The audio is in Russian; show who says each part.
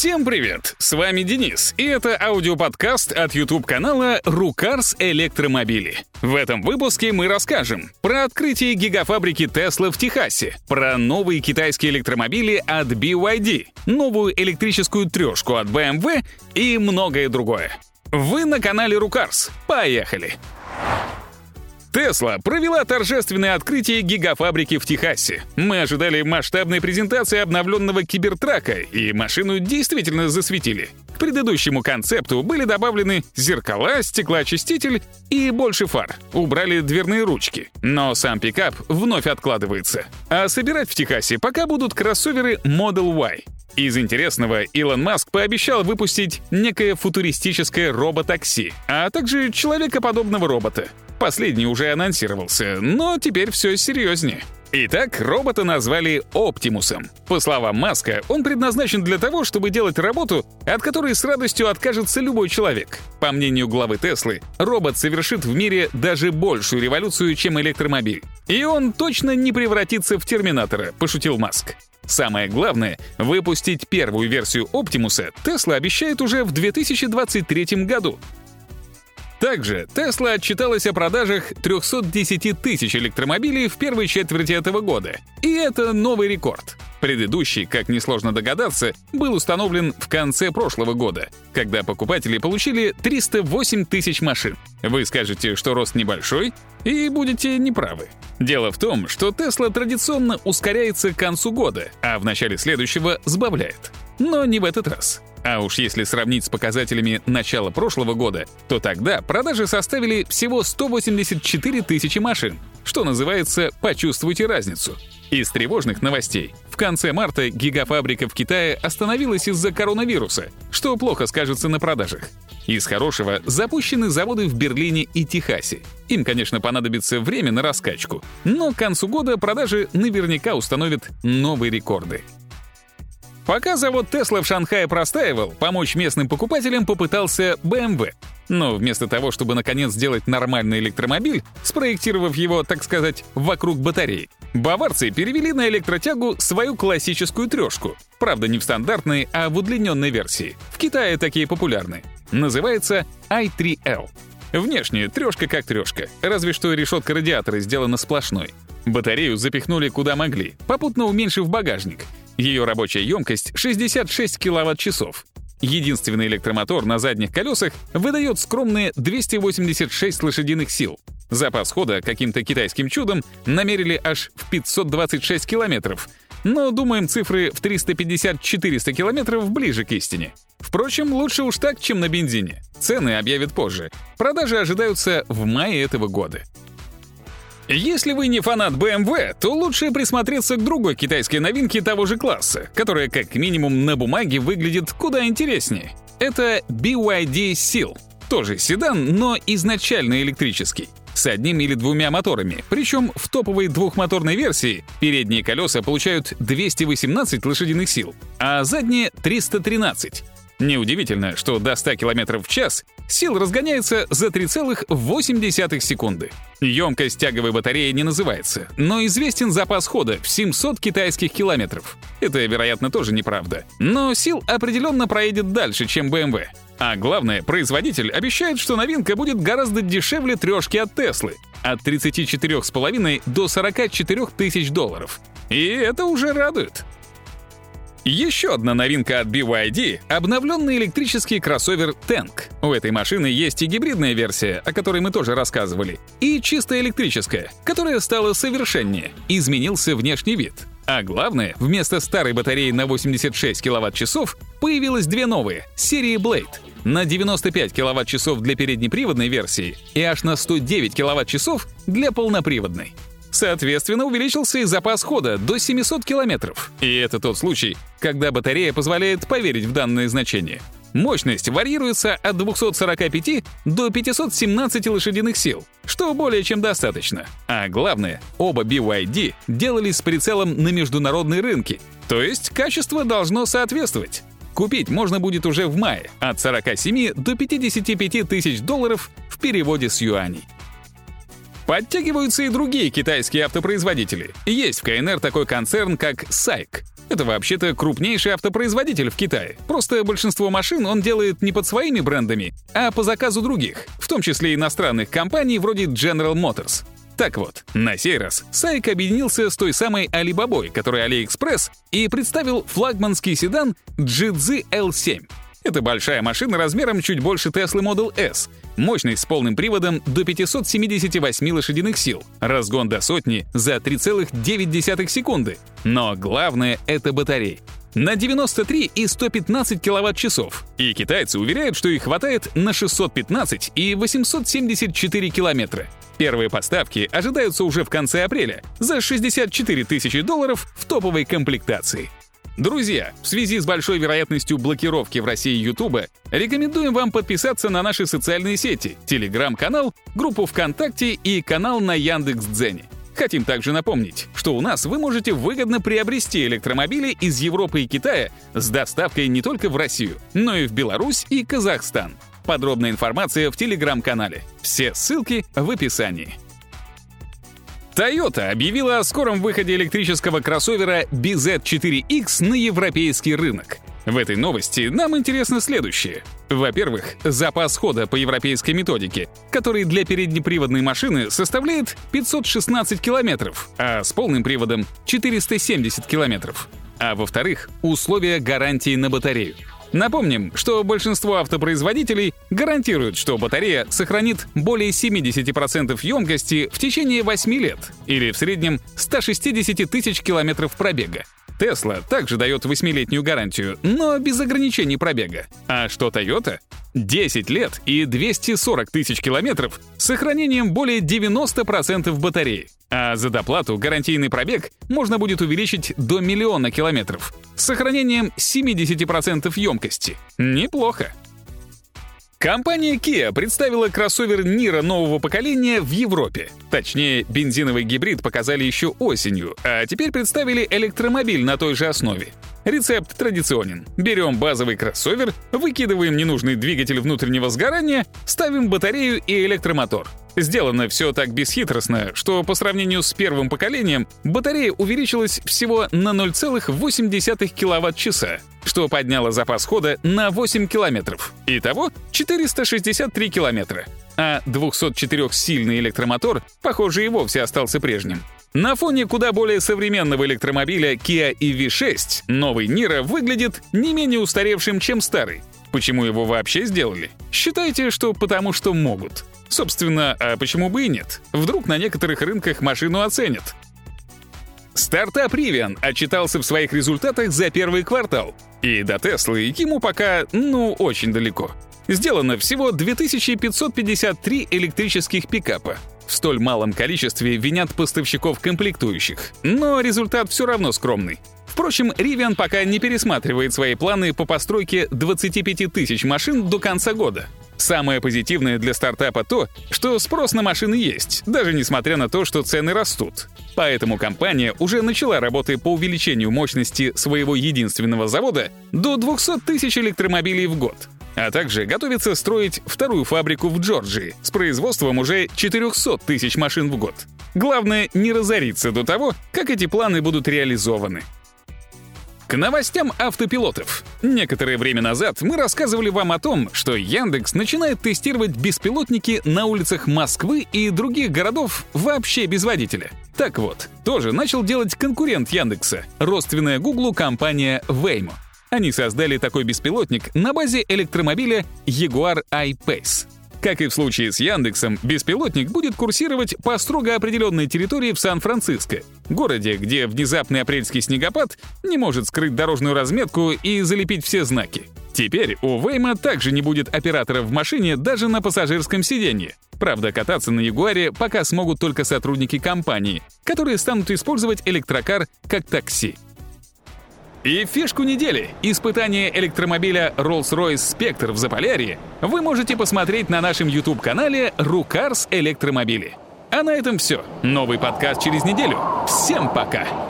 Speaker 1: Всем привет! С вами Денис, и это аудиоподкаст от YouTube-канала «Рукарс Электромобили». В этом выпуске мы расскажем про открытие гигафабрики Tesla в Техасе, про новые китайские электромобили от BYD, новую электрическую трешку от BMW и многое другое. Вы на канале Рукарс. Поехали! Тесла провела торжественное открытие гигафабрики в Техасе. Мы ожидали масштабной презентации обновленного кибертрака, и машину действительно засветили. К предыдущему концепту были добавлены зеркала, стеклоочиститель и больше фар. Убрали дверные ручки. Но сам пикап вновь откладывается. А собирать в Техасе пока будут кроссоверы Model Y. Из интересного Илон Маск пообещал выпустить некое футуристическое роботакси, а также человекоподобного робота. Последний уже анонсировался, но теперь все серьезнее. Итак, робота назвали Оптимусом. По словам Маска, он предназначен для того, чтобы делать работу, от которой с радостью откажется любой человек. По мнению главы Теслы, робот совершит в мире даже большую революцию, чем электромобиль. И он точно не превратится в терминатора, пошутил Маск. Самое главное, выпустить первую версию Оптимуса Тесла обещает уже в 2023 году. Также Tesla отчиталась о продажах 310 тысяч электромобилей в первой четверти этого года. И это новый рекорд. Предыдущий, как несложно догадаться, был установлен в конце прошлого года, когда покупатели получили 308 тысяч машин. Вы скажете, что рост небольшой, и будете неправы. Дело в том, что Tesla традиционно ускоряется к концу года, а в начале следующего сбавляет. Но не в этот раз. А уж если сравнить с показателями начала прошлого года, то тогда продажи составили всего 184 тысячи машин, что называется «почувствуйте разницу». Из тревожных новостей. В конце марта гигафабрика в Китае остановилась из-за коронавируса, что плохо скажется на продажах. Из хорошего запущены заводы в Берлине и Техасе. Им, конечно, понадобится время на раскачку, но к концу года продажи наверняка установят новые рекорды. Пока завод Tesla в Шанхае простаивал, помочь местным покупателям попытался BMW. Но вместо того, чтобы наконец сделать нормальный электромобиль, спроектировав его, так сказать, вокруг батареи, баварцы перевели на электротягу свою классическую трешку. Правда, не в стандартной, а в удлиненной версии. В Китае такие популярны. Называется i3L. Внешне трешка как трешка, разве что решетка радиатора сделана сплошной. Батарею запихнули куда могли, попутно уменьшив багажник — ее рабочая емкость — 66 киловатт-часов. Единственный электромотор на задних колесах выдает скромные 286 лошадиных сил. Запас хода каким-то китайским чудом намерили аж в 526 километров, но, думаем, цифры в 350-400 километров ближе к истине. Впрочем, лучше уж так, чем на бензине. Цены объявят позже. Продажи ожидаются в мае этого года. Если вы не фанат BMW, то лучше присмотреться к другой китайской новинке того же класса, которая как минимум на бумаге выглядит куда интереснее. Это BYD Seal. Тоже седан, но изначально электрический с одним или двумя моторами. Причем в топовой двухмоторной версии передние колеса получают 218 лошадиных сил, а задние — 313. Неудивительно, что до 100 км в час сил разгоняется за 3,8 секунды. Емкость тяговой батареи не называется, но известен запас хода в 700 китайских километров. Это, вероятно, тоже неправда. Но сил определенно проедет дальше, чем BMW. А главное, производитель обещает, что новинка будет гораздо дешевле трешки от Теслы — от 34,5 до 44 тысяч долларов. И это уже радует. Еще одна новинка от BYD — обновленный электрический кроссовер Tank. У этой машины есть и гибридная версия, о которой мы тоже рассказывали, и чисто электрическая, которая стала совершеннее, изменился внешний вид. А главное, вместо старой батареи на 86 кВт-часов появилось две новые — серии Blade — на 95 кВт-часов для переднеприводной версии и аж на 109 кВт-часов для полноприводной. Соответственно, увеличился и запас хода до 700 километров. И это тот случай, когда батарея позволяет поверить в данное значение. Мощность варьируется от 245 до 517 лошадиных сил, что более чем достаточно. А главное, оба BYD делались с прицелом на международные рынки, то есть качество должно соответствовать. Купить можно будет уже в мае от 47 до 55 тысяч долларов в переводе с юаней. Подтягиваются и другие китайские автопроизводители. Есть в КНР такой концерн, как SAIC. Это вообще-то крупнейший автопроизводитель в Китае. Просто большинство машин он делает не под своими брендами, а по заказу других, в том числе иностранных компаний вроде General Motors. Так вот, на сей раз Сайк объединился с той самой Alibaba, которая AliExpress, и представил флагманский седан GZ L7. Это большая машина размером чуть больше Tesla Model S, мощность с полным приводом до 578 лошадиных сил, разгон до сотни за 3,9 секунды. Но главное — это батареи. На 93 и 115 киловатт-часов. И китайцы уверяют, что их хватает на 615 и 874 километра. Первые поставки ожидаются уже в конце апреля за 64 тысячи долларов в топовой комплектации. Друзья, в связи с большой вероятностью блокировки в России Ютуба, рекомендуем вам подписаться на наши социальные сети, телеграм-канал, группу ВКонтакте и канал на Яндекс.Дзене. Хотим также напомнить, что у нас вы можете выгодно приобрести электромобили из Европы и Китая с доставкой не только в Россию, но и в Беларусь и Казахстан. Подробная информация в телеграм-канале. Все ссылки в описании. Toyota объявила о скором выходе электрического кроссовера BZ4X на европейский рынок. В этой новости нам интересно следующее. Во-первых, запас хода по европейской методике, который для переднеприводной машины составляет 516 километров, а с полным приводом — 470 километров. А во-вторых, условия гарантии на батарею. Напомним, что большинство автопроизводителей гарантируют, что батарея сохранит более 70% емкости в течение 8 лет или в среднем 160 тысяч километров пробега. Tesla также дает 8-летнюю гарантию, но без ограничений пробега. А что Toyota? 10 лет и 240 тысяч километров с сохранением более 90% батареи. А за доплату гарантийный пробег можно будет увеличить до миллиона километров с сохранением 70% емкости. Неплохо. Компания Kia представила кроссовер Niro нового поколения в Европе. Точнее, бензиновый гибрид показали еще осенью, а теперь представили электромобиль на той же основе. Рецепт традиционен. Берем базовый кроссовер, выкидываем ненужный двигатель внутреннего сгорания, ставим батарею и электромотор. Сделано все так бесхитростно, что по сравнению с первым поколением батарея увеличилась всего на 0,8 киловатт-часа, что подняло запас хода на 8 километров. Итого 463 километра. А 204-сильный электромотор, похоже, и вовсе остался прежним. На фоне куда более современного электромобиля Kia EV6 новый Niro выглядит не менее устаревшим, чем старый. Почему его вообще сделали? Считайте, что потому что могут. Собственно, а почему бы и нет? Вдруг на некоторых рынках машину оценят. Стартап Rivian отчитался в своих результатах за первый квартал. И до Теслы ему пока, ну, очень далеко. Сделано всего 2553 электрических пикапа. В столь малом количестве винят поставщиков комплектующих. Но результат все равно скромный. Впрочем, Rivian пока не пересматривает свои планы по постройке 25 тысяч машин до конца года. Самое позитивное для стартапа то, что спрос на машины есть, даже несмотря на то, что цены растут. Поэтому компания уже начала работы по увеличению мощности своего единственного завода до 200 тысяч электромобилей в год а также готовится строить вторую фабрику в Джорджии с производством уже 400 тысяч машин в год. Главное не разориться до того, как эти планы будут реализованы. К новостям автопилотов. Некоторое время назад мы рассказывали вам о том, что Яндекс начинает тестировать беспилотники на улицах Москвы и других городов вообще без водителя. Так вот, тоже начал делать конкурент Яндекса, родственная Гуглу компания Waymo. Они создали такой беспилотник на базе электромобиля Jaguar I-Pace. Как и в случае с Яндексом, беспилотник будет курсировать по строго определенной территории в Сан-Франциско, городе, где внезапный апрельский снегопад не может скрыть дорожную разметку и залепить все знаки. Теперь у Вейма также не будет оператора в машине даже на пассажирском сиденье. Правда, кататься на Ягуаре пока смогут только сотрудники компании, которые станут использовать электрокар как такси. И фишку недели — испытание электромобиля Rolls-Royce Spectre в Заполярье вы можете посмотреть на нашем YouTube-канале «Рукарс Электромобили». А на этом все. Новый подкаст через неделю. Всем пока!